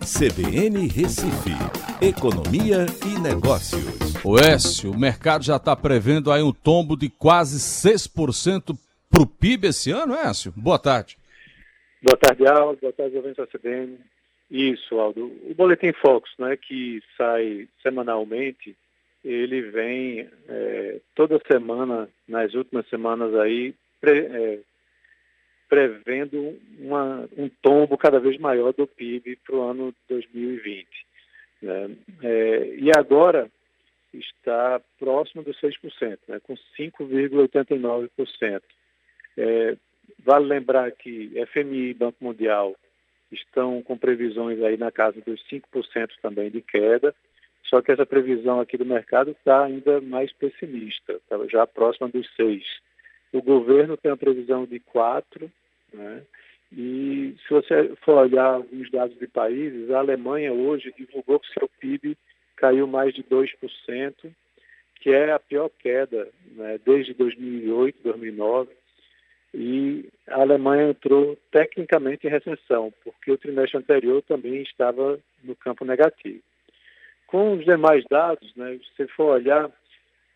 CBN Recife, Economia e Negócios. O Écio, o mercado já está prevendo aí um tombo de quase 6% para o PIB esse ano, Écio? Boa tarde. Boa tarde, Aldo. Boa tarde, ouvintes da CBN. Isso, Aldo. O Boletim Focus, né, que sai semanalmente, ele vem é, toda semana, nas últimas semanas aí, pre, é, prevendo uma, um tombo cada vez maior do PIB para o ano 2020. Né? É, e agora está próximo dos 6%, né? com 5,89%. É, vale lembrar que FMI e Banco Mundial estão com previsões aí na casa dos 5% também de queda, só que essa previsão aqui do mercado está ainda mais pessimista, está já próxima dos 6%. O governo tem uma previsão de 4%, né? E se você for olhar alguns dados de países, a Alemanha hoje divulgou que seu PIB caiu mais de 2%, que é a pior queda né, desde 2008, 2009. E a Alemanha entrou tecnicamente em recessão, porque o trimestre anterior também estava no campo negativo. Com os demais dados, né, se você for olhar,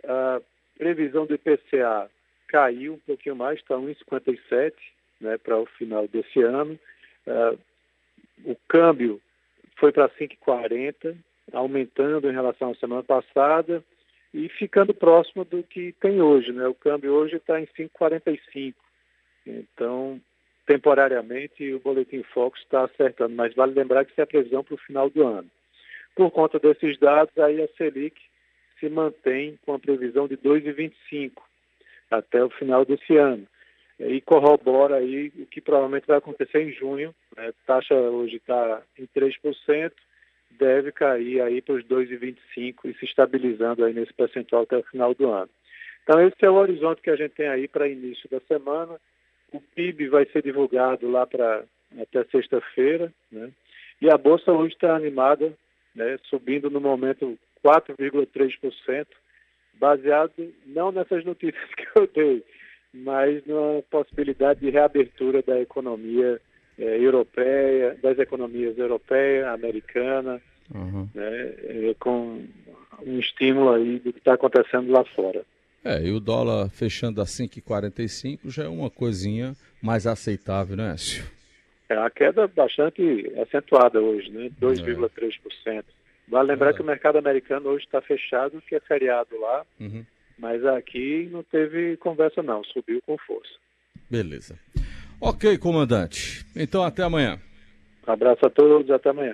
a previsão do IPCA caiu um pouquinho mais, está 1,57, né, para o final desse ano. Uh, o câmbio foi para 5,40, aumentando em relação à semana passada e ficando próximo do que tem hoje. Né? O câmbio hoje está em 5,45. Então, temporariamente, o Boletim Focus está acertando, mas vale lembrar que isso é a previsão para o final do ano. Por conta desses dados, aí a Selic se mantém com a previsão de 2,25 até o final desse ano e corrobora aí o que provavelmente vai acontecer em junho. Né? A taxa hoje está em 3%, deve cair aí para os 2,25% e se estabilizando aí nesse percentual até o final do ano. Então esse é o horizonte que a gente tem aí para início da semana. O PIB vai ser divulgado lá para até sexta-feira, né? E a bolsa hoje está animada, né? Subindo no momento 4,3%, baseado não nessas notícias que eu dei, mas na possibilidade de reabertura da economia é, europeia, das economias europeia, americana, uhum. né, é, com um estímulo aí do que está acontecendo lá fora. É, e o dólar fechando a 5,45 já é uma coisinha mais aceitável, né, Écio? É a queda bastante acentuada hoje, né? 2,3%. É. Vale lembrar é. que o mercado americano hoje está fechado, que é feriado lá. Uhum. Mas aqui não teve conversa não, subiu com força. Beleza. Ok, comandante. Então até amanhã. Um abraço a todos, até amanhã.